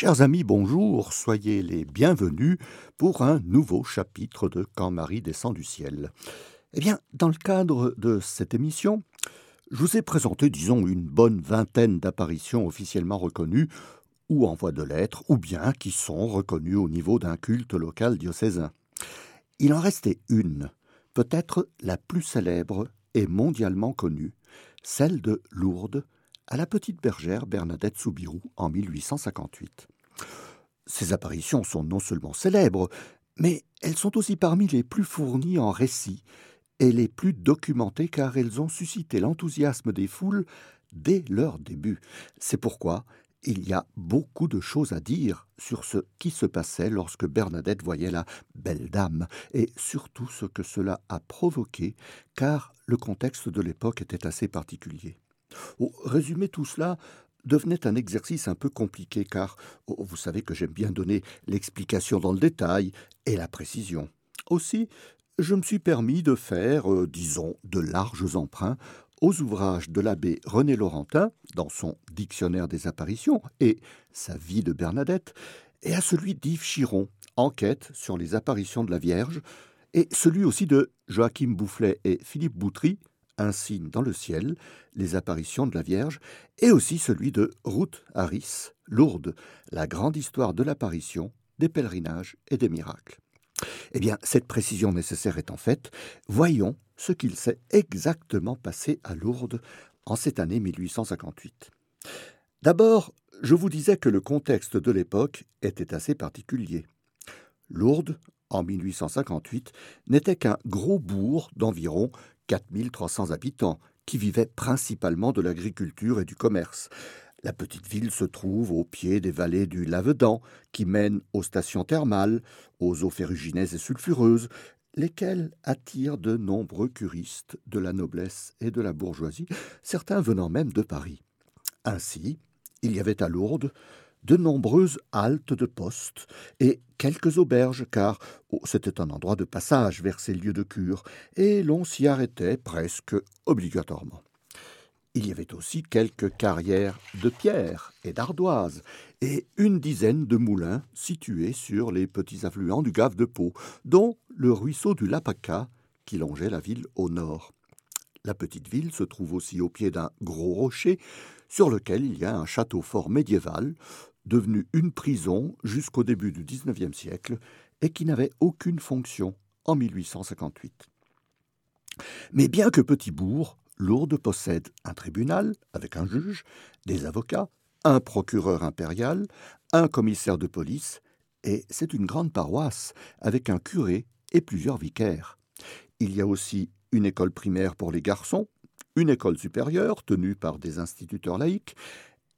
Chers amis, bonjour, soyez les bienvenus pour un nouveau chapitre de Quand Marie descend du ciel. Eh bien, dans le cadre de cette émission, je vous ai présenté, disons, une bonne vingtaine d'apparitions officiellement reconnues, ou en voie de lettres, ou bien qui sont reconnues au niveau d'un culte local diocésain. Il en restait une, peut-être la plus célèbre et mondialement connue, celle de Lourdes, à la petite bergère Bernadette Soubirou en 1858. Ces apparitions sont non seulement célèbres, mais elles sont aussi parmi les plus fournies en récits et les plus documentées car elles ont suscité l'enthousiasme des foules dès leur début. C'est pourquoi il y a beaucoup de choses à dire sur ce qui se passait lorsque Bernadette voyait la belle dame, et surtout ce que cela a provoqué, car le contexte de l'époque était assez particulier. Résumer tout cela devenait un exercice un peu compliqué, car oh, vous savez que j'aime bien donner l'explication dans le détail et la précision. Aussi, je me suis permis de faire, euh, disons, de larges emprunts aux ouvrages de l'abbé René Laurentin, dans son Dictionnaire des apparitions et sa vie de Bernadette, et à celui d'Yves Chiron, Enquête sur les apparitions de la Vierge, et celui aussi de Joachim Boufflet et Philippe Boutry, Un signe dans le ciel, les apparitions de la Vierge, et aussi celui de Ruth Harris, Lourdes, la grande histoire de l'apparition, des pèlerinages et des miracles. Eh bien, cette précision nécessaire étant faite, voyons ce qu'il s'est exactement passé à Lourdes en cette année 1858. D'abord, je vous disais que le contexte de l'époque était assez particulier. Lourdes, en 1858, n'était qu'un gros bourg d'environ 4300 habitants, qui vivait principalement de l'agriculture et du commerce. La petite ville se trouve au pied des vallées du Lavedan, qui mènent aux stations thermales, aux eaux ferrugineuses et sulfureuses, lesquels attirent de nombreux curistes de la noblesse et de la bourgeoisie, certains venant même de Paris. Ainsi, il y avait à Lourdes de nombreuses haltes de poste et quelques auberges, car oh, c'était un endroit de passage vers ces lieux de cure, et l'on s'y arrêtait presque obligatoirement. Il y avait aussi quelques carrières de pierre et d'ardoise, et une dizaine de moulins situés sur les petits affluents du Gave de Pau, dont le ruisseau du Lapaca, qui longeait la ville au nord. La petite ville se trouve aussi au pied d'un gros rocher, sur lequel il y a un château fort médiéval, devenu une prison jusqu'au début du XIXe siècle, et qui n'avait aucune fonction en 1858. Mais bien que petit bourg, Lourdes possède un tribunal avec un juge, des avocats, un procureur impérial, un commissaire de police, et c'est une grande paroisse avec un curé et plusieurs vicaires. Il y a aussi une école primaire pour les garçons, une école supérieure tenue par des instituteurs laïcs,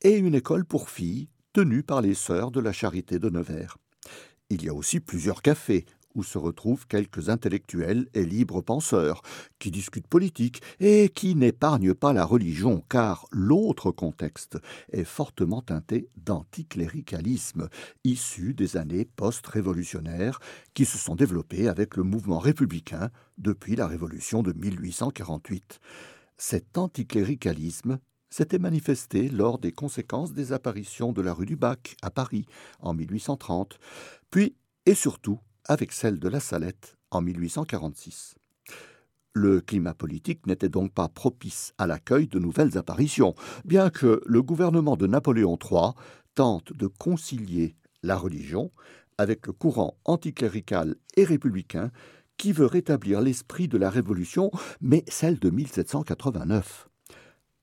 et une école pour filles tenue par les sœurs de la charité de Nevers. Il y a aussi plusieurs cafés où se retrouvent quelques intellectuels et libres penseurs, qui discutent politique et qui n'épargnent pas la religion, car l'autre contexte est fortement teinté d'anticléricalisme, issu des années post-révolutionnaires qui se sont développées avec le mouvement républicain depuis la Révolution de 1848. Cet anticléricalisme s'était manifesté lors des conséquences des apparitions de la rue du Bac à Paris en 1830, puis et surtout avec celle de la Salette en 1846. Le climat politique n'était donc pas propice à l'accueil de nouvelles apparitions, bien que le gouvernement de Napoléon III tente de concilier la religion avec le courant anticlérical et républicain qui veut rétablir l'esprit de la Révolution, mais celle de 1789.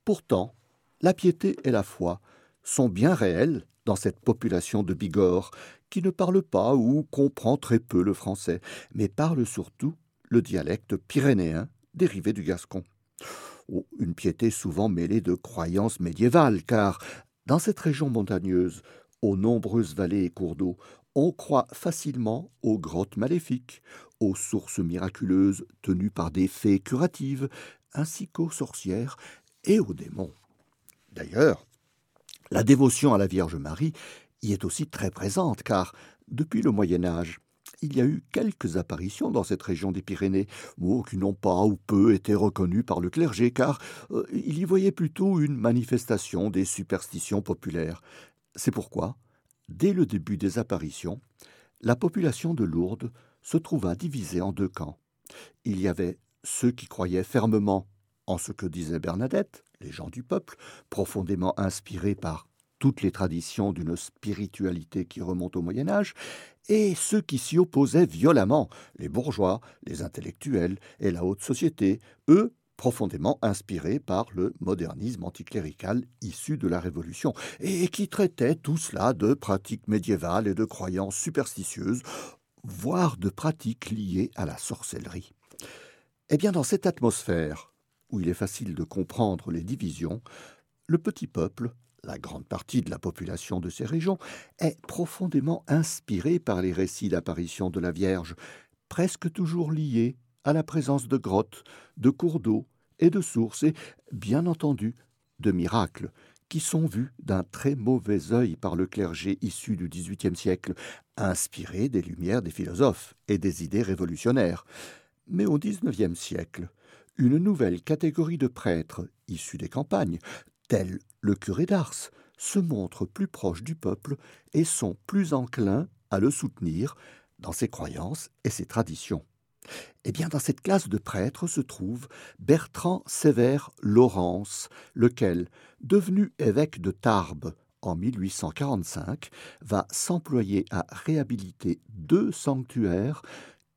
Pourtant, la piété et la foi sont bien réelles dans cette population de Bigorre qui ne parle pas ou comprend très peu le français, mais parle surtout le dialecte pyrénéen dérivé du gascon. Oh, une piété souvent mêlée de croyances médiévales, car dans cette région montagneuse, aux nombreuses vallées et cours d'eau, on croit facilement aux grottes maléfiques, aux sources miraculeuses tenues par des fées curatives, ainsi qu'aux sorcières et aux démons. D'ailleurs, la dévotion à la Vierge Marie y est aussi très présente, car depuis le Moyen Âge, il y a eu quelques apparitions dans cette région des Pyrénées, qui n'ont pas ou peu été reconnues par le clergé, car euh, il y voyait plutôt une manifestation des superstitions populaires. C'est pourquoi dès le début des apparitions, la population de Lourdes se trouva divisée en deux camps. Il y avait ceux qui croyaient fermement en ce que disait Bernadette, les gens du peuple, profondément inspirés par toutes les traditions d'une spiritualité qui remonte au Moyen Âge, et ceux qui s'y opposaient violemment, les bourgeois, les intellectuels et la haute société, eux profondément inspirés par le modernisme anticlérical issu de la Révolution, et qui traitaient tout cela de pratiques médiévales et de croyances superstitieuses, voire de pratiques liées à la sorcellerie. Eh bien, dans cette atmosphère, où il est facile de comprendre les divisions, le petit peuple, la grande partie de la population de ces régions, est profondément inspiré par les récits d'apparition de la Vierge, presque toujours liés à la présence de grottes, de cours d'eau et de sources, et, bien entendu, de miracles, qui sont vus d'un très mauvais œil par le clergé issu du XVIIIe siècle, inspiré des lumières des philosophes et des idées révolutionnaires. Mais au XIXe siècle, une nouvelle catégorie de prêtres issus des campagnes, tels le curé d'Ars, se montrent plus proches du peuple et sont plus enclins à le soutenir dans ses croyances et ses traditions. Eh bien, dans cette classe de prêtres se trouve Bertrand Sévère Laurence, lequel, devenu évêque de Tarbes en 1845, va s'employer à réhabiliter deux sanctuaires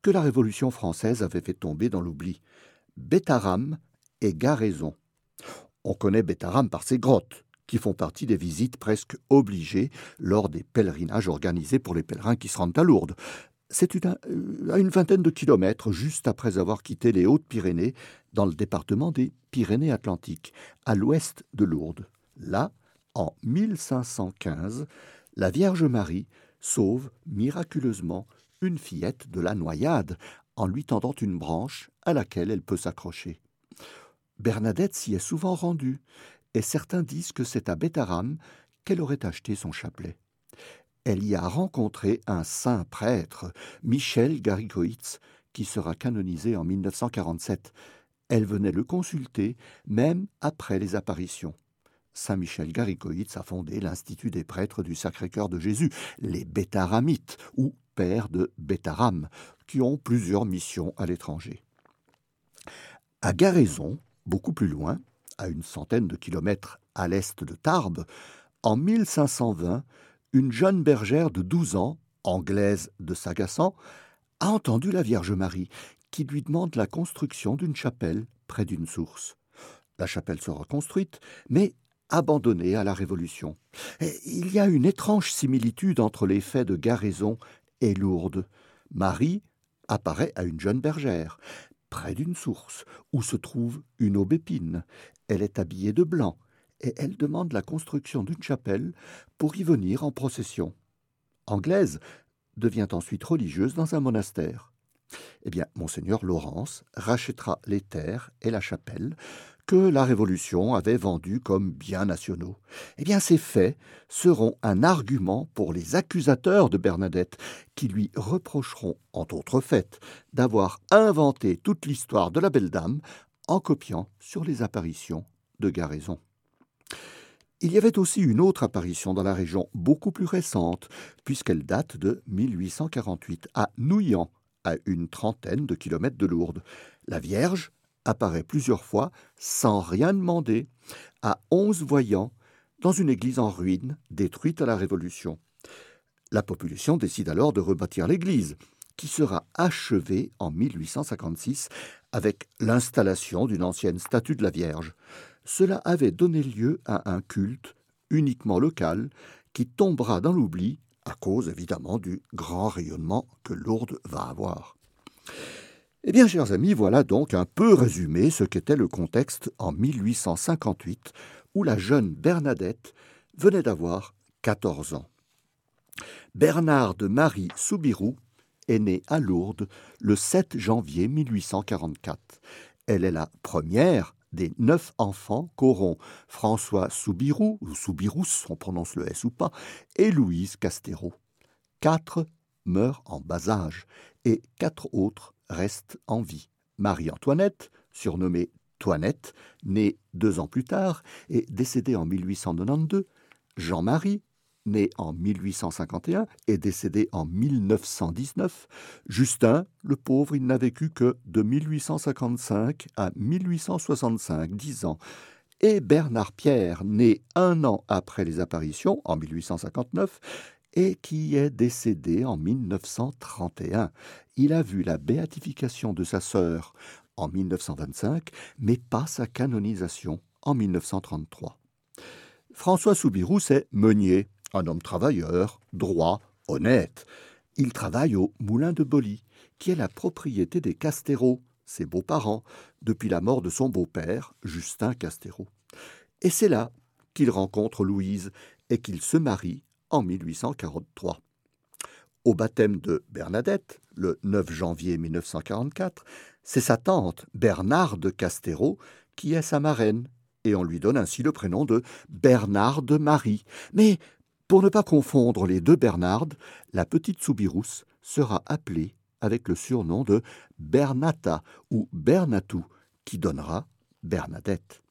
que la Révolution française avait fait tomber dans l'oubli, Bétaram et Garaison. On connaît Bétaram par ses grottes, qui font partie des visites presque obligées lors des pèlerinages organisés pour les pèlerins qui se rendent à Lourdes. C'est à une vingtaine de kilomètres juste après avoir quitté les Hautes-Pyrénées, dans le département des Pyrénées-Atlantiques, à l'ouest de Lourdes. Là, en 1515, la Vierge Marie sauve miraculeusement une fillette de la noyade en lui tendant une branche à laquelle elle peut s'accrocher. Bernadette s'y est souvent rendue, et certains disent que c'est à Bétaram qu'elle aurait acheté son chapelet. Elle y a rencontré un saint prêtre, Michel Garigoitz, qui sera canonisé en 1947. Elle venait le consulter même après les apparitions. Saint Michel Garigoitz a fondé l'Institut des prêtres du Sacré-Cœur de Jésus, les Bétaramites, ou pères de Bétaram, plusieurs missions à l'étranger. À Garaison, beaucoup plus loin, à une centaine de kilomètres à l'est de Tarbes, en 1520, une jeune bergère de douze ans, anglaise de Sagassan, a entendu la Vierge Marie, qui lui demande la construction d'une chapelle près d'une source. La chapelle sera construite, mais abandonnée à la Révolution. il y a une étrange similitude entre les faits de Garaison et Lourdes. Marie apparaît à une jeune bergère, près d'une source, où se trouve une aubépine. Elle est habillée de blanc, et elle demande la construction d'une chapelle pour y venir en procession. Anglaise, devient ensuite religieuse dans un monastère. Eh bien, monseigneur Laurence rachètera les terres et la chapelle que la Révolution avait vendus comme biens nationaux. Eh bien, ces faits seront un argument pour les accusateurs de Bernadette, qui lui reprocheront, entre autres faits, d'avoir inventé toute l'histoire de la belle dame en copiant sur les apparitions de Garaison. Il y avait aussi une autre apparition dans la région, beaucoup plus récente, puisqu'elle date de 1848, à Nouillan, à une trentaine de kilomètres de Lourdes. La Vierge apparaît plusieurs fois, sans rien demander, à onze voyants, dans une église en ruine, détruite à la Révolution. La population décide alors de rebâtir l'église, qui sera achevée en 1856 avec l'installation d'une ancienne statue de la Vierge. Cela avait donné lieu à un culte uniquement local qui tombera dans l'oubli à cause évidemment du grand rayonnement que Lourdes va avoir. Eh bien, chers amis, voilà donc un peu résumé ce qu'était le contexte en 1858, où la jeune Bernadette venait d'avoir 14 ans. Bernard de Marie Soubirou est née à Lourdes le 7 janvier 1844. Elle est la première des neuf enfants qu'auront François Soubirou, ou Soubirous, on prononce le S ou pas, et Louise Castéro. Quatre meurent en bas âge et quatre autres reste en vie. Marie-Antoinette, surnommée Toinette, née deux ans plus tard et décédée en 1892, Jean-Marie, né en 1851 et décédé en 1919. Justin, le pauvre, il n'a vécu que de 1855 à 1865, dix ans. Et Bernard Pierre, né un an après les apparitions, en 1859, et qui est décédé en 1931. Il a vu la béatification de sa sœur en 1925, mais pas sa canonisation en 1933. François Soubirous est meunier, un homme travailleur, droit, honnête. Il travaille au Moulin de Boly, qui est la propriété des Castéro, ses beaux-parents, depuis la mort de son beau-père, Justin Castéro. Et c'est là qu'il rencontre Louise et qu'il se marie en 1843. Au baptême de Bernadette, le 9 janvier 1944, c'est sa tante, Bernard de Castéro, qui est sa marraine, et on lui donne ainsi le prénom de Bernard de Marie. Mais pour ne pas confondre les deux Bernardes, la petite Soubirous sera appelée avec le surnom de Bernata ou Bernatou, qui donnera Bernadette.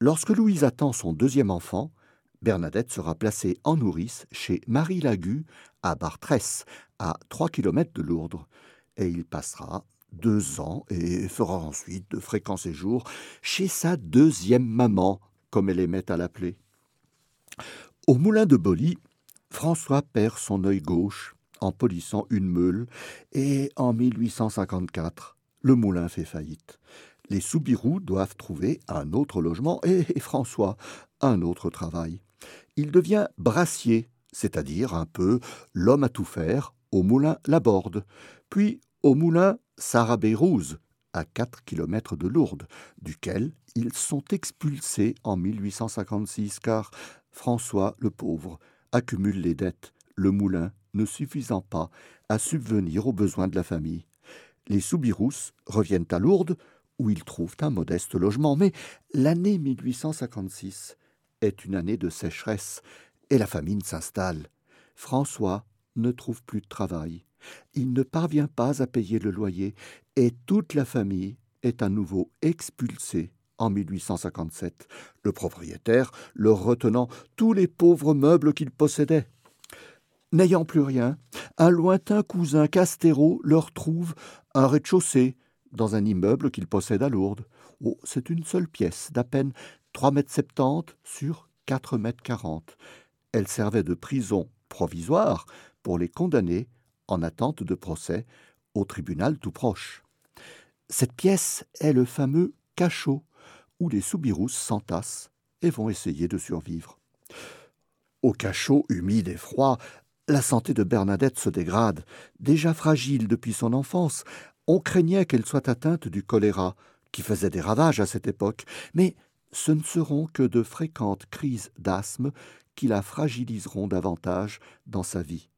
Lorsque Louise attend son deuxième enfant, Bernadette sera placée en nourrice chez Marie Lagu à Bartrès, à trois kilomètres de Lourdes, et il passera deux ans et fera ensuite de fréquents séjours chez sa deuxième maman, comme elle aimait à l'appeler. Au moulin de Boly, François perd son œil gauche en polissant une meule, et en 1854, le moulin fait faillite. Les Soubirous doivent trouver un autre logement et François un autre travail il devient brassier, c'est-à-dire un peu l'homme à tout faire, au moulin Laborde, puis au moulin Sarabérouse, à quatre kilomètres de Lourdes, duquel ils sont expulsés en 1856 car François le pauvre accumule les dettes, le moulin ne suffisant pas à subvenir aux besoins de la famille. Les Soubirous reviennent à Lourdes, où ils trouvent un modeste logement, mais l'année 1856 est une année de sécheresse et la famine s'installe. François ne trouve plus de travail. Il ne parvient pas à payer le loyer et toute la famille est à nouveau expulsée en 1857, le propriétaire leur retenant tous les pauvres meubles qu'il possédait. N'ayant plus rien, un lointain cousin Castéro leur trouve un rez-de-chaussée dans un immeuble qu'il possède à Lourdes. Oh, c'est une seule pièce d'à peine 3 mètres 70 sur 4 mètres 40. Elle servait de prison provisoire pour les condamnés en attente de procès au tribunal tout proche. Cette pièce est le fameux cachot où les soubirous s'entassent et vont essayer de survivre. Au cachot humide et froid, la santé de Bernadette se dégrade. Déjà fragile depuis son enfance, on craignait qu'elle soit atteinte du choléra, qui faisait des ravages à cette époque, mais ce ne seront que de fréquentes crises d'asthme qui la fragiliseront davantage dans sa vie.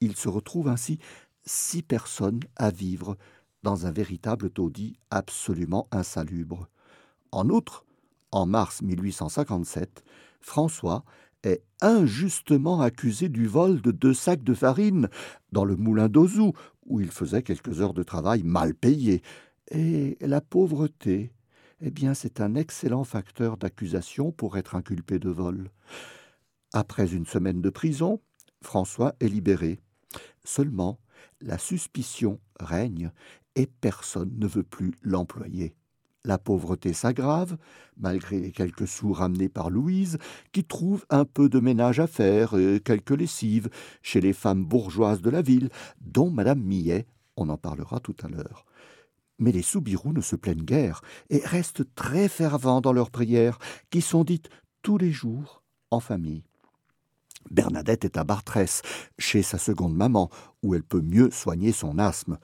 Il se retrouve ainsi six personnes à vivre dans un véritable taudis absolument insalubre. En outre, en mars 1857, François est injustement accusé du vol de deux sacs de farine dans le moulin d'Ozou, où il faisait quelques heures de travail mal payées. Et la pauvreté, eh bien c'est un excellent facteur d'accusation pour être inculpé de vol. Après une semaine de prison, François est libéré. Seulement, la suspicion règne et personne ne veut plus l'employer. La pauvreté s'aggrave, malgré les quelques sous ramenés par Louise, qui trouve un peu de ménage à faire et quelques lessives chez les femmes bourgeoises de la ville, dont Madame Millet, on en parlera tout à l'heure. Mais les Soubirous ne se plaignent guère et restent très fervents dans leurs prières, qui sont dites tous les jours en famille. Bernadette est à Bartrès, chez sa seconde maman, où elle peut mieux soigner son asthme.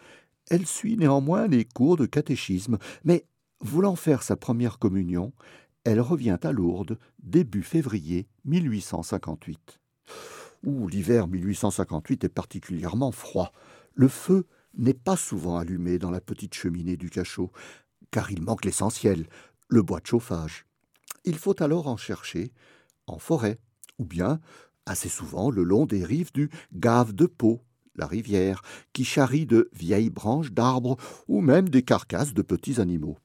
Elle suit néanmoins les cours de catéchisme, mais voulant faire sa première communion, elle revient à Lourdes début février 1858. Ouh, l'hiver 1858 est particulièrement froid. Le feu n'est pas souvent allumé dans la petite cheminée du cachot, car il manque l'essentiel, le bois de chauffage. Il faut alors en chercher en forêt, ou bien, assez souvent, le long des rives du Gave de Pau, la rivière, qui charrie de vieilles branches d'arbres ou même des carcasses de petits animaux.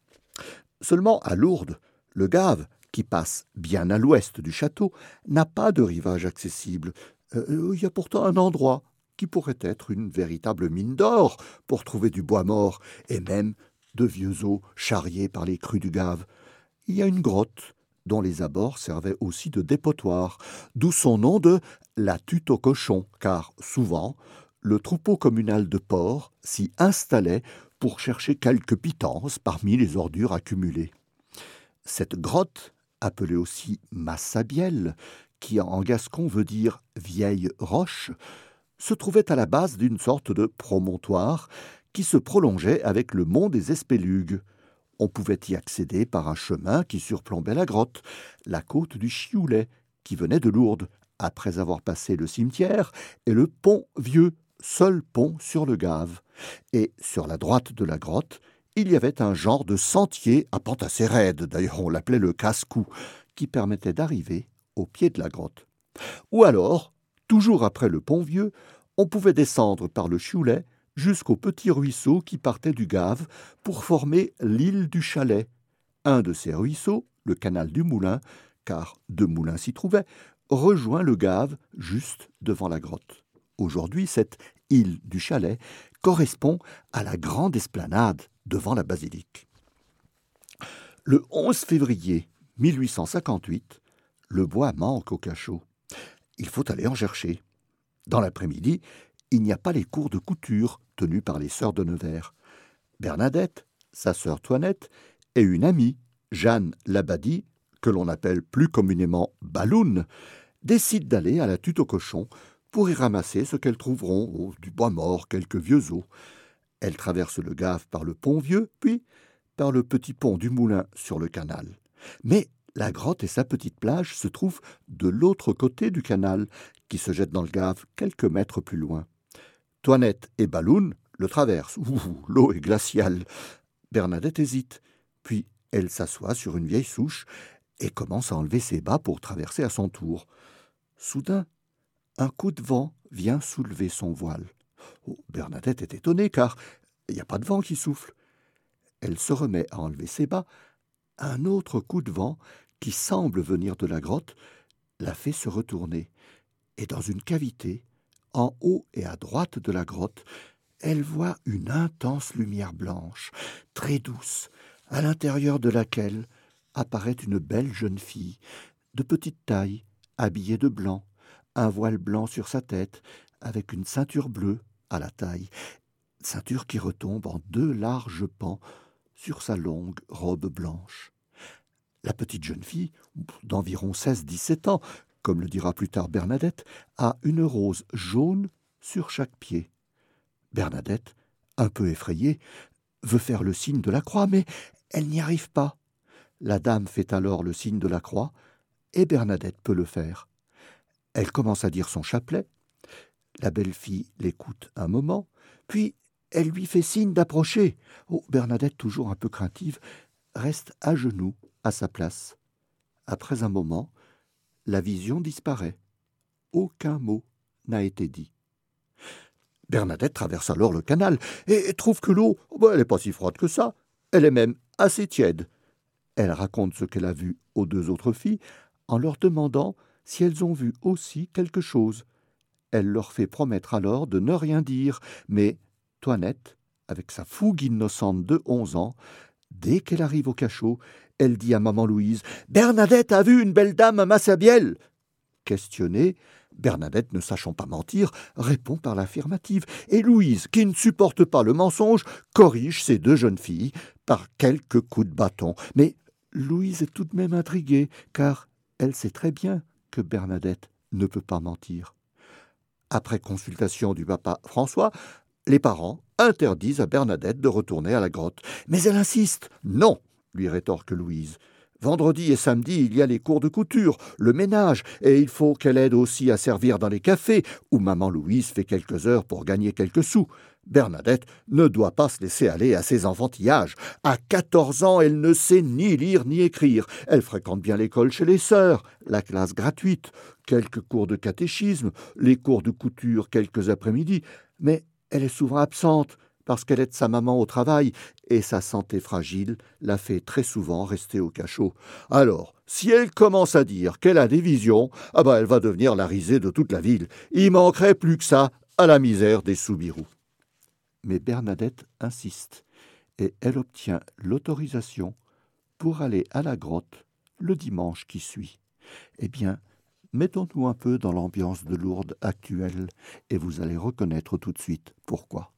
Seulement, à Lourdes, le Gave, qui passe bien à l'ouest du château, n'a pas de rivage accessible. Euh, il y a pourtant un endroit qui pourrait être une véritable mine d'or pour trouver du bois mort et même de vieux os charriés par les crues du Gave. Il y a une grotte dont les abords servaient aussi de dépotoir, d'où son nom de la tuto au cochon, car souvent le troupeau communal de porcs s'y installait pour chercher quelques pitances parmi les ordures accumulées. Cette grotte, appelée aussi Massabielle, qui en gascon veut dire vieille roche, se trouvait à la base d'une sorte de promontoire qui se prolongeait avec le mont des Espélugues. On pouvait y accéder par un chemin qui surplombait la grotte, la côte du Chioulet, qui venait de Lourdes, après avoir passé le cimetière, et le pont vieux, seul pont sur le Gave. Et sur la droite de la grotte, il y avait un genre de sentier à pente assez raide, d'ailleurs on l'appelait le casse-cou, qui permettait d'arriver au pied de la grotte. Ou alors, toujours après le pont vieux, on pouvait descendre par le Chioulet jusqu'au petit ruisseau qui partait du Gave pour former l'île du Chalet. Un de ces ruisseaux, le canal du Moulin, car deux moulins s'y trouvaient, rejoint le Gave juste devant la grotte. Aujourd'hui, cette île du Chalet correspond à la grande esplanade devant la basilique. Le 11 février 1858, le bois manque au cachot. Il faut aller en chercher. Dans l'après-midi, il n'y a pas les cours de couture tenus par les sœurs de Nevers. Bernadette, sa sœur Toinette, et une amie, Jeanne Labadie, que l'on appelle plus communément Balloun, décident d'aller à la tuto au cochon pour y ramasser ce qu'elles trouveront, oh, du bois mort, quelques vieux os. Elles traversent le Gave par le pont vieux, puis par le petit pont du moulin sur le canal. Mais la grotte et sa petite plage se trouvent de l'autre côté du canal, qui se jette dans le Gave quelques mètres plus loin. Toinette et Balloun le traversent. Ouh, l'eau est glaciale. Bernadette hésite. Puis elle s'assoit sur une vieille souche et commence à enlever ses bas pour traverser à son tour. Soudain, un coup de vent vient soulever son voile. Oh, Bernadette est étonnée car il n'y a pas de vent qui souffle. Elle se remet à enlever ses bas. Un autre coup de vent, qui semble venir de la grotte, la fait se retourner. Et dans une cavité, en haut et à droite de la grotte, elle voit une intense lumière blanche, très douce, à l'intérieur de laquelle apparaît une belle jeune fille, de petite taille, habillée de blanc, un voile blanc sur sa tête, avec une ceinture bleue à la taille, ceinture qui retombe en deux larges pans sur sa longue robe blanche. La petite jeune fille, d'environ seize-dix-sept ans, comme le dira plus tard Bernadette, a une rose jaune sur chaque pied. Bernadette, un peu effrayée, veut faire le signe de la croix, mais elle n'y arrive pas. La dame fait alors le signe de la croix, et Bernadette peut le faire. Elle commence à dire son chapelet. La belle fille l'écoute un moment, puis elle lui fait signe d'approcher. Oh, Bernadette, toujours un peu craintive, reste à genoux à sa place. Après un moment, la vision disparaît. Aucun mot n'a été dit. Bernadette traverse alors le canal et trouve que l'eau, oh, elle n'est pas si froide que ça. Elle est même assez tiède. Elle raconte ce qu'elle a vu aux deux autres filles en leur demandant si elles ont vu aussi quelque chose. Elle leur fait promettre alors de ne rien dire, mais Toinette, avec sa fougue innocente de onze ans, dès qu'elle arrive au cachot, elle dit à maman Louise Bernadette a vu une belle dame à Massabielle. Questionnée, Bernadette, ne sachant pas mentir, répond par l'affirmative, et Louise, qui ne supporte pas le mensonge, corrige ces deux jeunes filles par quelques coups de bâton. Mais Louise est tout de même intriguée, car elle sait très bien que Bernadette ne peut pas mentir. Après consultation du papa François, les parents interdisent à Bernadette de retourner à la grotte. Mais elle insiste. Non, lui rétorque Louise. Vendredi et samedi, il y a les cours de couture, le ménage, et il faut qu'elle aide aussi à servir dans les cafés, où maman Louise fait quelques heures pour gagner quelques sous. Bernadette ne doit pas se laisser aller à ses enfantillages. À quatorze ans, elle ne sait ni lire ni écrire. Elle fréquente bien l'école chez les sœurs, la classe gratuite, quelques cours de catéchisme, les cours de couture quelques après-midi, mais elle est souvent absente parce qu'elle aide sa maman au travail, et sa santé fragile la fait très souvent rester au cachot. Alors, si elle commence à dire qu'elle a des visions, ah ben elle va devenir la risée de toute la ville. Il manquerait plus que ça à la misère des soubirous. Mais Bernadette insiste, et elle obtient l'autorisation pour aller à la grotte le dimanche qui suit. Eh bien, mettons-nous un peu dans l'ambiance de Lourdes actuelle, et vous allez reconnaître tout de suite pourquoi.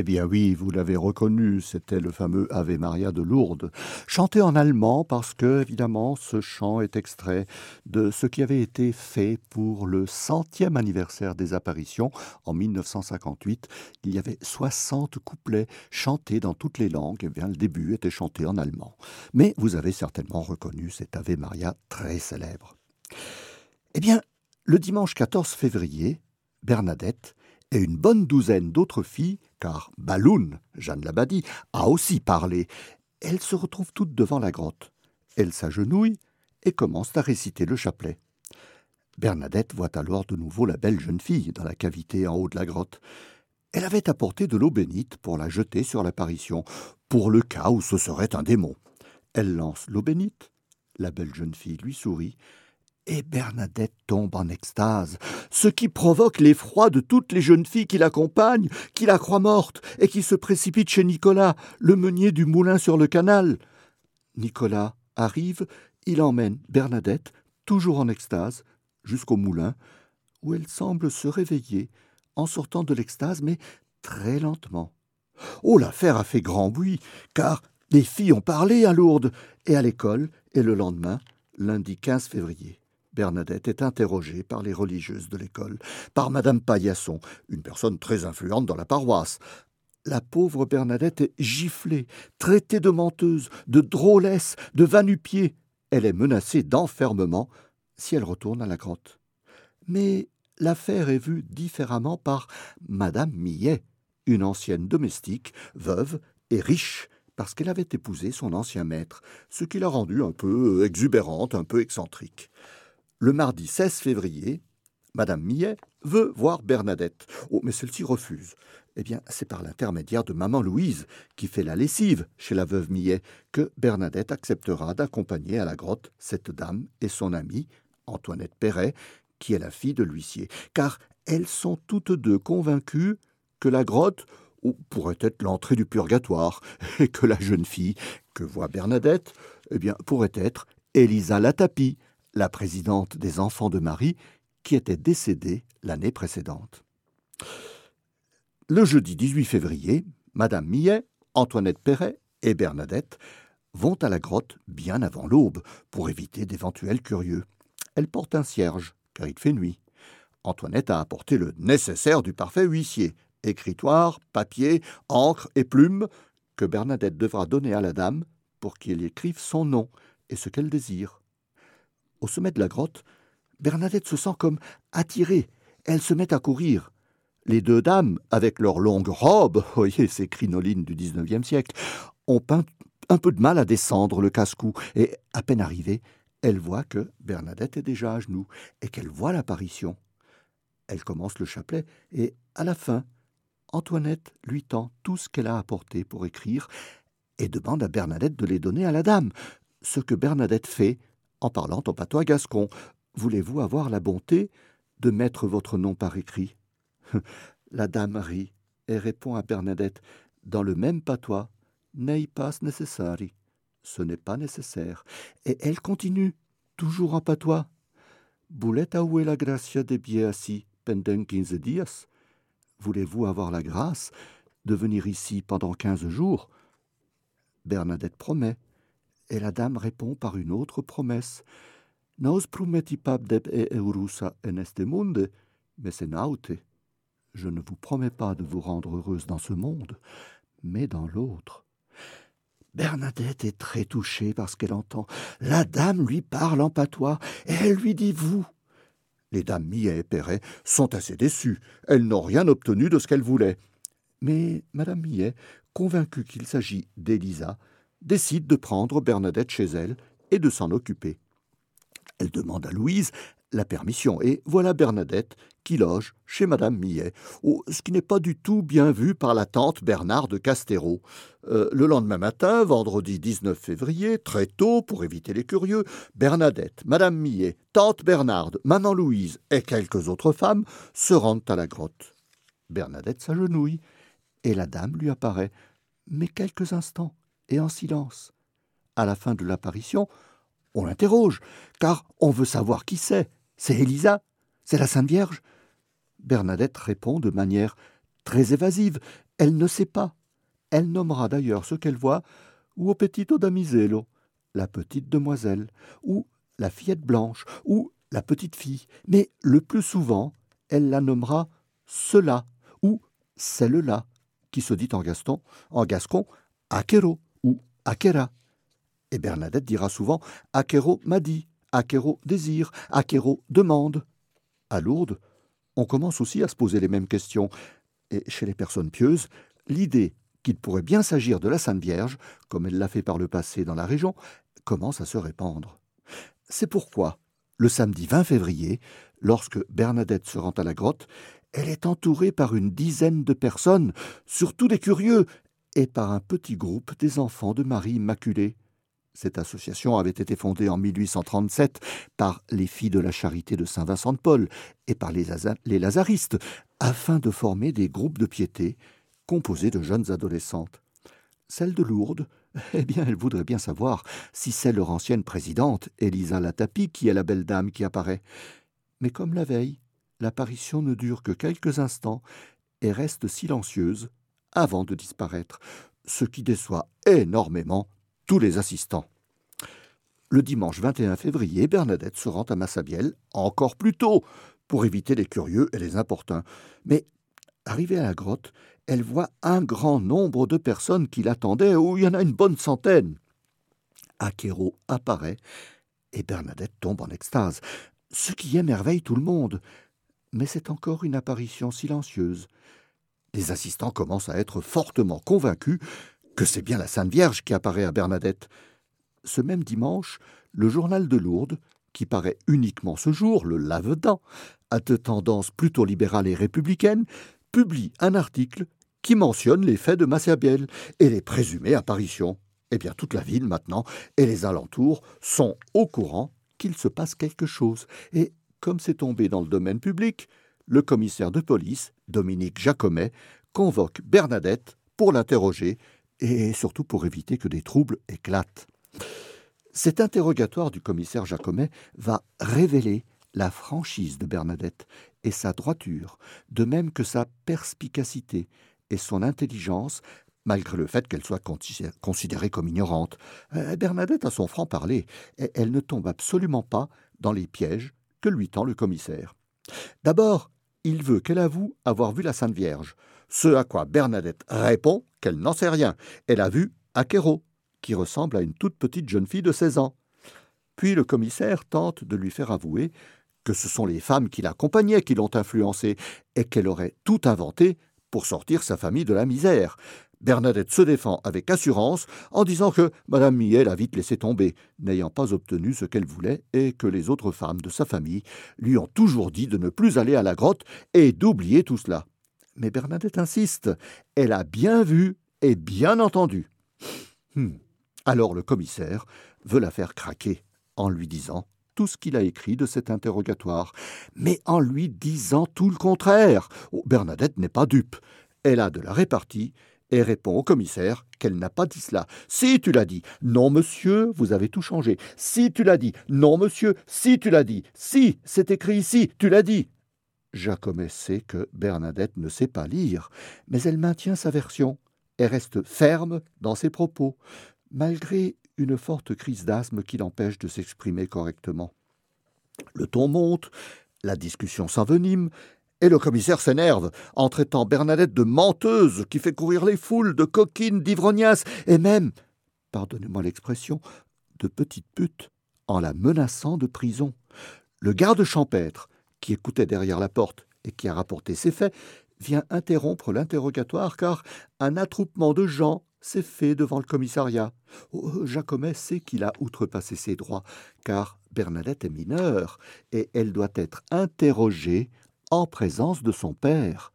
Eh bien oui, vous l'avez reconnu, c'était le fameux Ave Maria de Lourdes, chanté en allemand parce que, évidemment, ce chant est extrait de ce qui avait été fait pour le centième anniversaire des apparitions en 1958. Il y avait 60 couplets chantés dans toutes les langues, eh bien le début était chanté en allemand. Mais vous avez certainement reconnu cet Ave Maria très célèbre. Eh bien, le dimanche 14 février, Bernadette et une bonne douzaine d'autres filles, car Balloun, Jeanne Labadie, a aussi parlé. Elles se retrouvent toutes devant la grotte. Elles s'agenouillent et commencent à réciter le chapelet. Bernadette voit alors de nouveau la belle jeune fille dans la cavité en haut de la grotte. Elle avait apporté de l'eau bénite pour la jeter sur l'apparition, pour le cas où ce serait un démon. Elle lance l'eau bénite. La belle jeune fille lui sourit et Bernadette tombe en extase, ce qui provoque l'effroi de toutes les jeunes filles qui l'accompagnent, qui la croient morte, et qui se précipitent chez Nicolas, le meunier du moulin sur le canal. Nicolas arrive, il emmène Bernadette, toujours en extase, jusqu'au moulin, où elle semble se réveiller, en sortant de l'extase, mais très lentement. Oh, l'affaire a fait grand bruit, car les filles ont parlé à Lourdes, et à l'école, et le lendemain, lundi 15 février. Bernadette est interrogée par les religieuses de l'école, par Madame Paillasson, une personne très influente dans la paroisse. La pauvre Bernadette est giflée, traitée de menteuse, de drôlesse, de vanupier. Elle est menacée d'enfermement si elle retourne à la grotte. Mais l'affaire est vue différemment par Madame Millet, une ancienne domestique, veuve et riche, parce qu'elle avait épousé son ancien maître, ce qui l'a rendue un peu exubérante, un peu excentrique. Le mardi 16 février, Madame Millet veut voir Bernadette. Oh, mais celle-ci refuse. eh bien, c'est par l'intermédiaire de maman Louise, qui fait la lessive chez la veuve Millet, que Bernadette acceptera d'accompagner à la grotte cette dame et son amie, Antoinette Perret, qui est la fille de l'huissier, car elles sont toutes deux convaincues que la grotte pourrait être l'entrée du purgatoire, et que la jeune fille que voit Bernadette, eh bien, pourrait être Elisa Latapi, la présidente des enfants de Marie, qui était décédée l'année précédente. Le jeudi 18 février, Madame Millet, Antoinette Perret et Bernadette vont à la grotte bien avant l'aube pour éviter d'éventuels curieux. Elles portent un cierge, car il fait nuit. Antoinette a apporté le nécessaire du parfait huissier écritoire, papier, encre et plume que Bernadette devra donner à la dame pour qu'il écrive son nom et ce qu'elle désire. Au sommet de la grotte, Bernadette se sent comme attirée. Elle se met à courir. Les deux dames, avec leurs longues robes, voyez ces crinolines du XIXe siècle, ont un peu de mal à descendre le casse-cou, et à peine arrivée, elle voit que Bernadette est déjà à genoux, et qu'elle voit l'apparition. Elle commence le chapelet, et à la fin, Antoinette lui tend tout ce qu'elle a apporté pour écrire, et demande à Bernadette de les donner à la dame, ce que Bernadette fait en parlant en patois gascon. Voulez-vous avoir la bonté de mettre votre nom par écrit? La dame rit et répond à Bernadette dans le même patois Nei pas necessari. Ce n'est pas nécessaire. Et elle continue, toujours en patois. Boulette où la gracia de bien assis pendant quinze dias. Voulez-vous avoir la grâce de venir ici pendant quinze jours? Bernadette promet, et la dame répond par une autre promesse. Nos prometti deb e eurusa en este monde, mais c'est naute. Je ne vous promets pas de vous rendre heureuse dans ce monde, mais dans l'autre. Bernadette est très touchée par ce qu'elle entend. La dame lui parle en patois, et elle lui dit vous. Les dames Millet et Perret sont assez déçues. Elles n'ont rien obtenu de ce qu'elles voulaient. Mais madame Millet, convaincue qu'il s'agit d'Élisa, décide de prendre Bernadette chez elle et de s'en occuper. Elle demande à Louise la permission, et voilà Bernadette qui loge chez Madame Millet, ce qui n'est pas du tout bien vu par la tante Bernard de Castéro. Euh, le lendemain matin, vendredi 19 février, très tôt, pour éviter les curieux, Bernadette, Madame Millet, tante Bernarde, Maman Louise et quelques autres femmes se rendent à la grotte. Bernadette s'agenouille, et la dame lui apparaît, mais quelques instants, et en silence. À la fin de l'apparition, on l'interroge, car on veut savoir qui c'est. C'est Élisa C'est la Sainte Vierge? Bernadette répond de manière très évasive. Elle ne sait pas. Elle nommera d'ailleurs ce qu'elle voit ou au petito damisello, la petite demoiselle, ou la fillette blanche, ou la petite fille. Mais le plus souvent, elle la nommera cela ou celle-là, qui se dit en gaston, en gascon, aquero ou akera. Et Bernadette dira souvent Akero m'a dit, Akero désire, Akero demande. À Lourdes, on commence aussi à se poser les mêmes questions. Et chez les personnes pieuses, l'idée qu'il pourrait bien s'agir de la Sainte Vierge, comme elle l'a fait par le passé dans la région, commence à se répandre. C'est pourquoi, le samedi 20 février, lorsque Bernadette se rend à la grotte, elle est entourée par une dizaine de personnes, surtout des curieux, et par un petit groupe des enfants de Marie Immaculée. Cette association avait été fondée en 1837 par les filles de la charité de Saint-Vincent de Paul et par les, lazaristes, afin de former des groupes de piété composés de jeunes adolescentes. Celle de Lourdes, eh bien, elle voudrait bien savoir si c'est leur ancienne présidente, Elisa Latapi, qui est la belle dame qui apparaît. Mais comme la veille, l'apparition ne dure que quelques instants et reste silencieuse avant de disparaître, ce qui déçoit énormément tous les assistants. Le dimanche 21 février, Bernadette se rend à Massabielle encore plus tôt pour éviter les curieux et les importuns. Mais, arrivée à la grotte, elle voit un grand nombre de personnes qui l'attendaient, où il y en a une bonne centaine. Akero apparaît et Bernadette tombe en extase, ce qui émerveille tout le monde. Mais c'est encore une apparition silencieuse. Les assistants commencent à être fortement convaincus que c'est bien la Sainte Vierge qui apparaît à Bernadette. Ce même dimanche, le journal de Lourdes, qui paraît uniquement ce jour, le Lave-dents, à de tendance plutôt libérale et républicaine, publie un article qui mentionne les faits de Massabielle et les présumées apparitions. Eh bien, toute la ville maintenant et les alentours sont au courant qu'il se passe quelque chose. Et comme c'est tombé dans le domaine public, le commissaire de police, Dominique Jacomet, convoque Bernadette pour l'interroger et surtout pour éviter que des troubles éclatent. Cet interrogatoire du commissaire Jacomet va révéler la franchise de Bernadette et sa droiture, de même que sa perspicacité et son intelligence, malgré le fait qu'elle soit considérée comme ignorante. Euh, Bernadette a son franc-parler, et elle ne tombe absolument pas dans les pièges que lui tend le commissaire. D'abord, il veut qu'elle avoue avoir vu la Sainte Vierge, ce à quoi Bernadette répond qu'elle n'en sait rien. Elle a vu Aquero, qui ressemble à une toute petite jeune fille de 16 ans. Puis le commissaire tente de lui faire avouer que ce sont les femmes qui l'accompagnaient qui l'ont influencée, et qu'elle aurait tout inventé pour sortir sa famille de la misère. Bernadette se défend avec assurance en disant que Madame Millet l'a vite laissé tomber, n'ayant pas obtenu ce qu'elle voulait et que les autres femmes de sa famille lui ont toujours dit de ne plus aller à la grotte et d'oublier tout cela. Mais Bernadette insiste. Elle a bien vu et bien entendu. Hmm. Alors le commissaire veut la faire craquer en lui disant tout ce qu'il a écrit de cet interrogatoire, mais en lui disant tout le contraire. Oh, Bernadette n'est pas dupe. Elle a de la répartie et répond au commissaire qu'elle n'a pas dit cela. Si tu l'as dit, non monsieur, vous avez tout changé. Si tu l'as dit, non monsieur, si tu l'as dit, si, c'est écrit ici, tu l'as dit. Jacomet sait que Bernadette ne sait pas lire, mais elle maintient sa version et reste ferme dans ses propos, malgré une forte crise d'asthme qui l'empêche de s'exprimer correctement. Le ton monte, la discussion s'envenime, et le commissaire s'énerve en traitant Bernadette de menteuse qui fait courir les foules, de coquine, d'ivrognasse, et même, pardonnez-moi l'expression, de petite pute, en la menaçant de prison. Le garde champêtre, qui écoutait derrière la porte et qui a rapporté ses faits, vient interrompre l'interrogatoire car un attroupement de gens c'est fait devant le commissariat. Oh, Jacomet sait qu'il a outrepassé ses droits, car Bernadette est mineure, et elle doit être interrogée en présence de son père.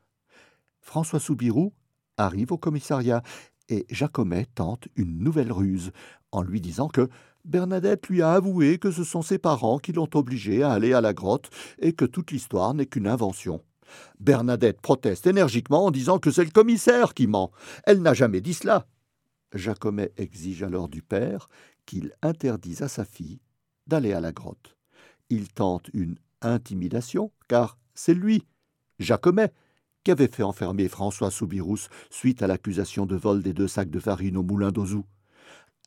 François Soubirou arrive au commissariat, et Jacomet tente une nouvelle ruse, en lui disant que Bernadette lui a avoué que ce sont ses parents qui l'ont obligée à aller à la grotte, et que toute l'histoire n'est qu'une invention. Bernadette proteste énergiquement en disant que c'est le commissaire qui ment. Elle n'a jamais dit cela. Jacomet exige alors du père qu'il interdise à sa fille d'aller à la grotte. Il tente une intimidation, car c'est lui, Jacomet, qui avait fait enfermer François Soubirous suite à l'accusation de vol des deux sacs de farine au moulin d'Ozou.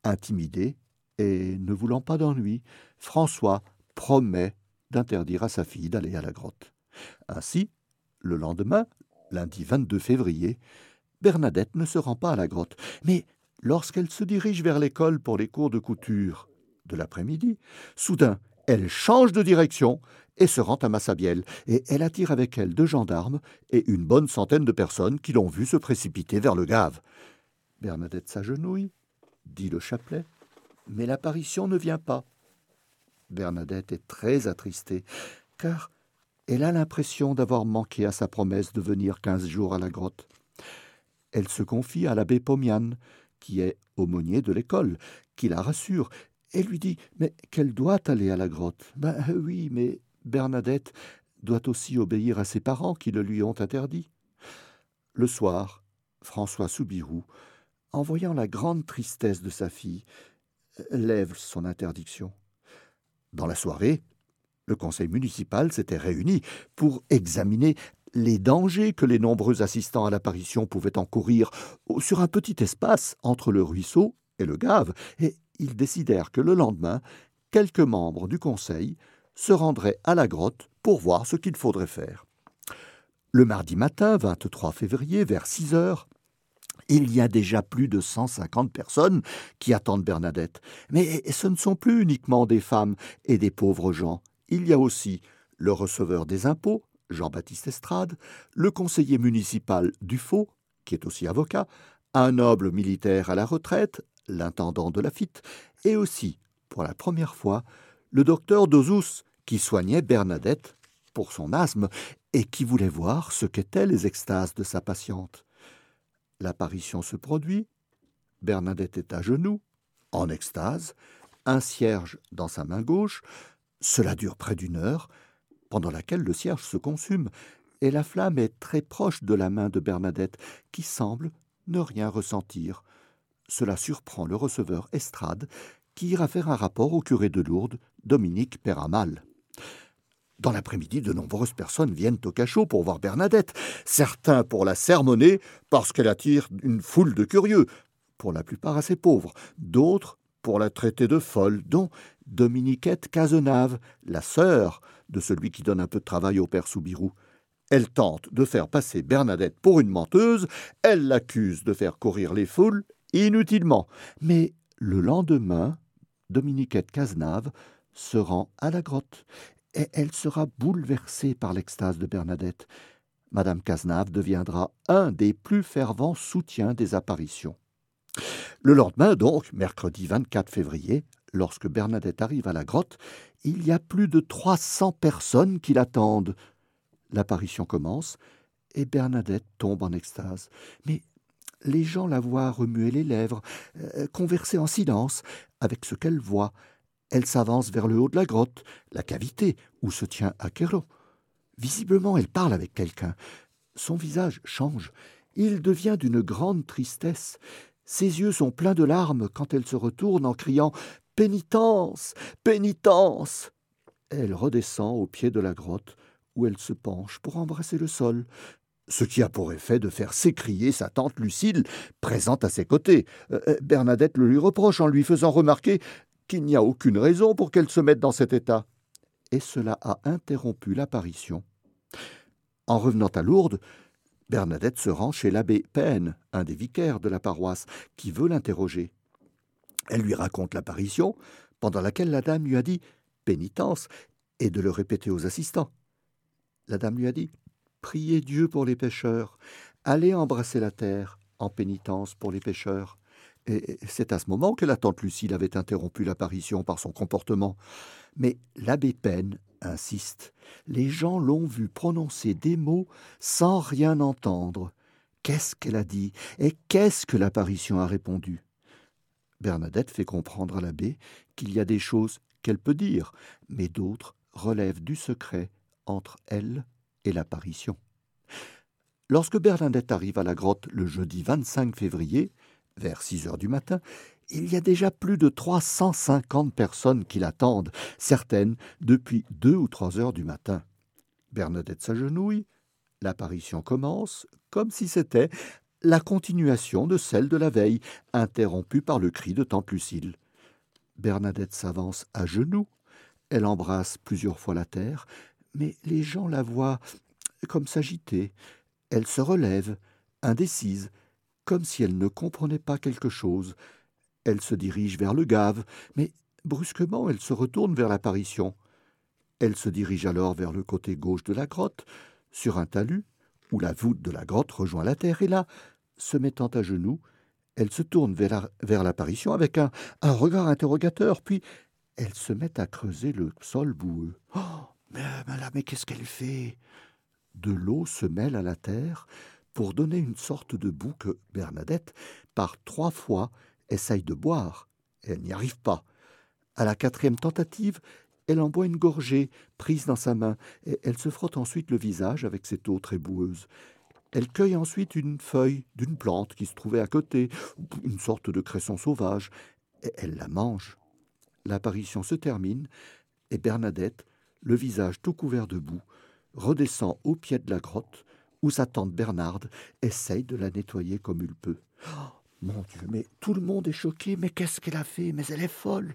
Intimidé et ne voulant pas d'ennui, François promet d'interdire à sa fille d'aller à la grotte. Ainsi, le lendemain, lundi 22 février, Bernadette ne se rend pas à la grotte, mais lorsqu'elle se dirige vers l'école pour les cours de couture de l'après-midi, soudain, elle change de direction et se rend à Massabielle, et elle attire avec elle deux gendarmes et une bonne centaine de personnes qui l'ont vue se précipiter vers le gave. Bernadette s'agenouille, dit le chapelet, mais l'apparition ne vient pas. Bernadette est très attristée, car elle a l'impression d'avoir manqué à sa promesse de venir quinze jours à la grotte. Elle se confie à l'abbé Pomian, qui est aumônier de l'école, qui la rassure, et lui dit Mais qu'elle doit aller à la grotte. Ben oui, mais Bernadette doit aussi obéir à ses parents qui le lui ont interdit. Le soir, François Soubirou, en voyant la grande tristesse de sa fille, lève son interdiction. Dans la soirée, le conseil municipal s'était réuni pour examiner les dangers que les nombreux assistants à l'apparition pouvaient encourir sur un petit espace entre le ruisseau et le gave, et ils décidèrent que le lendemain, quelques membres du conseil se rendraient à la grotte pour voir ce qu'il faudrait faire. Le mardi matin, 23 février, vers 6 heures, il y a déjà plus de 150 personnes qui attendent Bernadette. Mais ce ne sont plus uniquement des femmes et des pauvres gens. Il y a aussi le receveur des impôts, Jean-Baptiste Estrade, le conseiller municipal Dufaux, qui est aussi avocat, un noble militaire à la retraite, l'intendant de Lafitte, et aussi, pour la première fois, le docteur Dozous, qui soignait Bernadette pour son asthme et qui voulait voir ce qu'étaient les extases de sa patiente. L'apparition se produit, Bernadette est à genoux, en extase, un cierge dans sa main gauche, cela dure près d'une heure, pendant laquelle le cierge se consume, et la flamme est très proche de la main de Bernadette, qui semble ne rien ressentir. Cela surprend le receveur Estrade, qui ira faire un rapport au curé de Lourdes, Dominique Péramal. Dans l'après-midi, de nombreuses personnes viennent au cachot pour voir Bernadette, certains pour la sermonner parce qu'elle attire une foule de curieux, pour la plupart assez pauvres, d'autres pour la traiter de folle, dont Dominiquette Cazenave, la sœur de celui qui donne un peu de travail au père Soubirou. Elle tente de faire passer Bernadette pour une menteuse, elle l'accuse de faire courir les foules inutilement. Mais le lendemain, Dominiquette Cazenave se rend à la grotte et elle sera bouleversée par l'extase de Bernadette. Madame Cazenave deviendra un des plus fervents soutiens des apparitions. Le lendemain, donc, mercredi 24 février, lorsque Bernadette arrive à la grotte, il y a plus de trois cents personnes qui l'attendent. L'apparition commence, et Bernadette tombe en extase. Mais les gens la voient remuer les lèvres, euh, converser en silence avec ce qu'elle voit. Elle s'avance vers le haut de la grotte, la cavité où se tient Akero. Visiblement, elle parle avec quelqu'un. Son visage change. Il devient d'une grande tristesse. Ses yeux sont pleins de larmes quand elle se retourne en criant Pénitence. Pénitence. Elle redescend au pied de la grotte, où elle se penche pour embrasser le sol, ce qui a pour effet de faire s'écrier sa tante Lucille, présente à ses côtés. Euh, euh, Bernadette le lui reproche en lui faisant remarquer qu'il n'y a aucune raison pour qu'elle se mette dans cet état. Et cela a interrompu l'apparition. En revenant à Lourdes, Bernadette se rend chez l'abbé Pen, un des vicaires de la paroisse, qui veut l'interroger. Elle lui raconte l'apparition, pendant laquelle la dame lui a dit pénitence, et de le répéter aux assistants. La dame lui a dit Priez Dieu pour les pécheurs, allez embrasser la terre en pénitence pour les pécheurs. Et c'est à ce moment que la tante Lucille avait interrompu l'apparition par son comportement. Mais l'abbé Pen insiste. Les gens l'ont vu prononcer des mots sans rien entendre. Qu'est-ce qu'elle a dit et qu'est-ce que l'apparition a répondu? Bernadette fait comprendre à l'abbé qu'il y a des choses qu'elle peut dire, mais d'autres relèvent du secret entre elle et l'apparition. Lorsque Bernadette arrive à la grotte le jeudi 25 février, vers six heures du matin, il y a déjà plus de 350 personnes qui l'attendent, certaines depuis deux ou trois heures du matin. Bernadette s'agenouille, l'apparition commence, comme si c'était la continuation de celle de la veille, interrompue par le cri de tante Lucille. Bernadette s'avance à genoux, elle embrasse plusieurs fois la terre, mais les gens la voient comme s'agiter. Elle se relève, indécise, comme si elle ne comprenait pas quelque chose. Elle se dirige vers le gave, mais brusquement elle se retourne vers l'apparition. Elle se dirige alors vers le côté gauche de la grotte, sur un talus, où la voûte de la grotte rejoint la terre, et là, se mettant à genoux, elle se tourne vers l'apparition avec un, regard interrogateur, puis elle se met à creuser le sol boueux. Oh mais, mais qu'est-ce qu'elle fait? De l'eau se mêle à la terre pour donner une sorte de boue que Bernadette, par trois fois, essaye de boire, elle n'y arrive pas. À la quatrième tentative, elle en boit une gorgée, prise dans sa main, et elle se frotte ensuite le visage avec cette eau très boueuse. Elle cueille ensuite une feuille d'une plante qui se trouvait à côté, une sorte de cresson sauvage, et elle la mange. L'apparition se termine, et Bernadette, le visage tout couvert de boue, redescend au pied de la grotte, où sa tante Bernarde essaye de la nettoyer comme il peut. Oh, mon Dieu, mais tout le monde est choqué. Mais qu'est-ce qu'elle a fait? Mais elle est folle.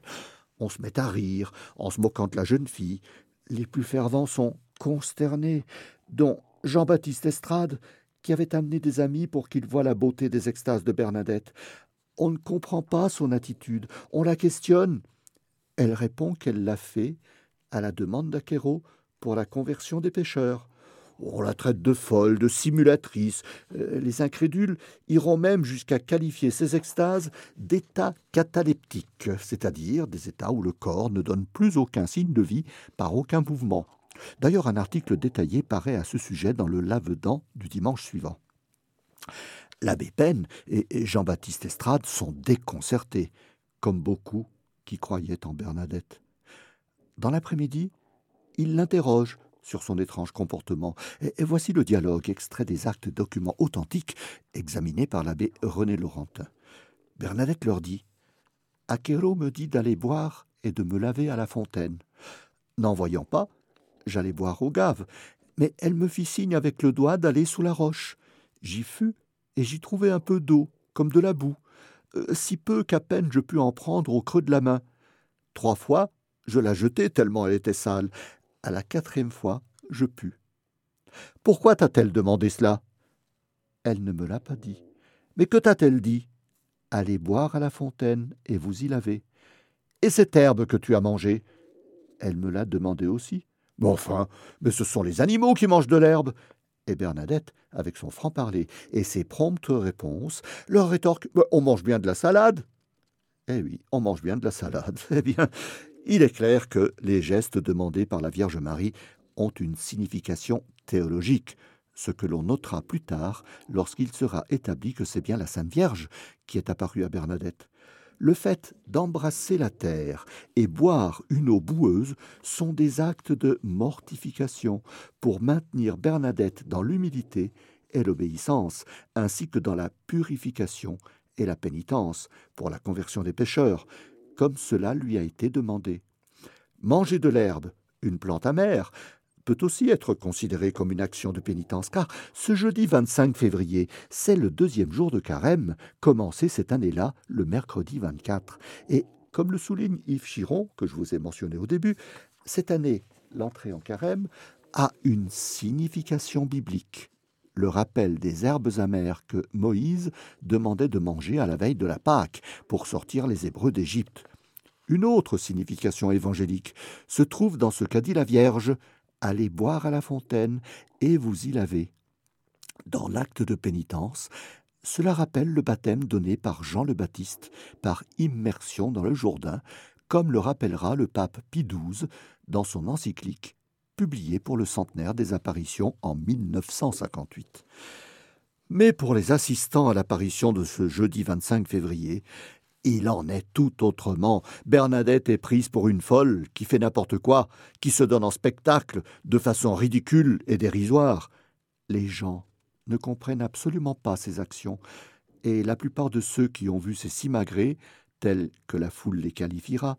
On se met à rire, en se moquant de la jeune fille. Les plus fervents sont consternés, dont Jean-Baptiste Estrade, qui avait amené des amis pour qu'ils voient la beauté des extases de Bernadette. On ne comprend pas son attitude. On la questionne. Elle répond qu'elle l'a fait à la demande d'Aquero pour la conversion des pêcheurs. On la traite de folle, de simulatrice. Euh, les incrédules iront même jusqu'à qualifier ces extases d'états cataleptiques, c'est-à-dire des états où le corps ne donne plus aucun signe de vie par aucun mouvement. D'ailleurs, un article détaillé paraît à ce sujet dans le lave-dents du dimanche suivant. L'abbé Pen et Jean-Baptiste Estrade sont déconcertés, comme beaucoup qui croyaient en Bernadette. Dans l'après-midi, ils l'interrogent sur son étrange comportement, et, voici le dialogue extrait des actes documents authentiques examinés par l'abbé René Laurentin. Bernadette leur dit Aquero me dit d'aller boire et de me laver à la fontaine. N'en voyant pas, j'allais boire au gave, mais elle me fit signe avec le doigt d'aller sous la roche. J'y fus, et j'y trouvai un peu d'eau, comme de la boue, euh, si peu qu'à peine je pus en prendre au creux de la main. Trois fois, je la jetai tellement elle était sale. À la quatrième fois, je pus. Pourquoi t'a-t-elle demandé cela? Elle ne me l'a pas dit. Mais que t'a-t-elle dit? Allez boire à la fontaine et vous y lavez. Et cette herbe que tu as mangée? Elle me l'a demandé aussi. Enfin, mais ce sont les animaux qui mangent de l'herbe. Et Bernadette, avec son franc-parler et ses promptes réponses, leur rétorque bah, On mange bien de la salade Eh oui, on mange bien de la salade. Eh bien, il est clair que les gestes demandés par la Vierge Marie ont une signification théologique, ce que l'on notera plus tard lorsqu'il sera établi que c'est bien la Sainte Vierge qui est apparue à Bernadette. Le fait d'embrasser la terre et boire une eau boueuse sont des actes de mortification. Pour maintenir Bernadette dans l'humilité et l'obéissance, ainsi que dans la purification et la pénitence pour la conversion des pécheurs, comme cela lui a été demandé. Manger de l'herbe, une plante amère, peut aussi être considéré comme une action de pénitence, car ce jeudi 25 février, c'est le deuxième jour de carême, commencé cette année-là le mercredi 24. Et comme le souligne Yves Chiron, que je vous ai mentionné au début, cette année, l'entrée en carême a une signification biblique le rappel des herbes amères que Moïse demandait de manger à la veille de la Pâque pour sortir les Hébreux d'Égypte. Une autre signification évangélique se trouve dans ce qu'a dit la Vierge allez boire à la fontaine et vous y lavez. Dans l'acte de pénitence, cela rappelle le baptême donné par Jean le Baptiste par immersion dans le Jourdain, comme le rappellera le pape Pie XII dans son encyclique publiée pour le centenaire des apparitions en 1958. Mais pour les assistants à l'apparition de ce jeudi 25 février, il en est tout autrement. Bernadette est prise pour une folle qui fait n'importe quoi, qui se donne en spectacle de façon ridicule et dérisoire. Les gens ne comprennent absolument pas ses actions, et la plupart de ceux qui ont vu ces simagrées, tels que la foule les qualifiera,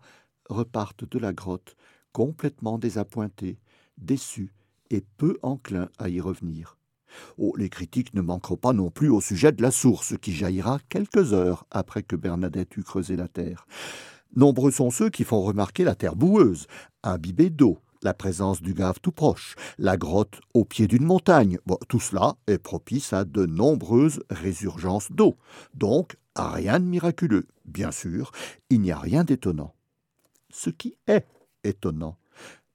repartent de la grotte complètement désappointés, déçus et peu enclins à y revenir. Oh, les critiques ne manqueront pas non plus au sujet de la source qui jaillira quelques heures après que Bernadette eut creusé la terre. Nombreux sont ceux qui font remarquer la terre boueuse, imbibée d'eau, la présence du gave tout proche, la grotte au pied d'une montagne. tout cela est propice à de nombreuses résurgences d'eau. Donc, rien de miraculeux. Bien sûr, il n'y a rien d'étonnant. Ce qui est étonnant,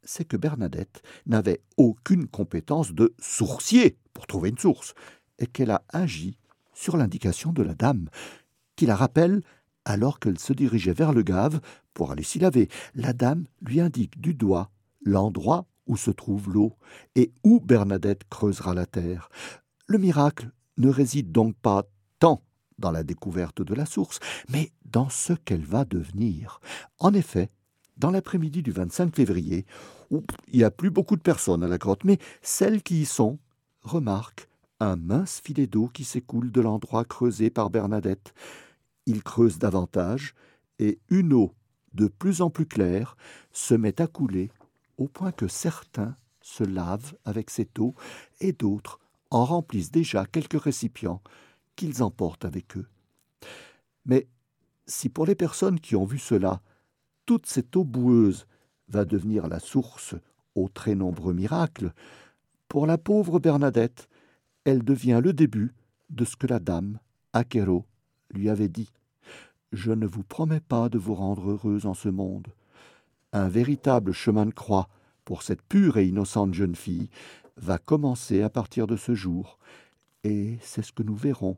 c'est que Bernadette n'avait aucune compétence de sourcier pour trouver une source, et qu'elle a agi sur l'indication de la dame, qui la rappelle alors qu'elle se dirigeait vers le gave pour aller s'y laver. La dame lui indique du doigt l'endroit où se trouve l'eau et où Bernadette creusera la terre. Le miracle ne réside donc pas tant dans la découverte de la source, mais dans ce qu'elle va devenir. En effet, dans l'après-midi du 25 février, il n'y a plus beaucoup de personnes à la grotte, mais celles qui y sont remarquent un mince filet d'eau qui s'écoule de l'endroit creusé par Bernadette. Il creuse davantage, et une eau de plus en plus claire se met à couler, au point que certains se lavent avec cette eau, et d'autres en remplissent déjà quelques récipients qu'ils emportent avec eux. Mais si pour les personnes qui ont vu cela, toute cette eau boueuse va devenir la source aux très nombreux miracles, pour la pauvre Bernadette, elle devient le début de ce que la dame, Aquero, lui avait dit. Je ne vous promets pas de vous rendre heureuse en ce monde. Un véritable chemin de croix pour cette pure et innocente jeune fille va commencer à partir de ce jour, et c'est ce que nous verrons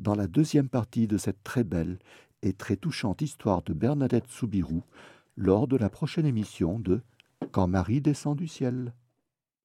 dans la deuxième partie de cette très belle et très touchante histoire de Bernadette Soubirou lors de la prochaine émission de Quand Marie descend du ciel.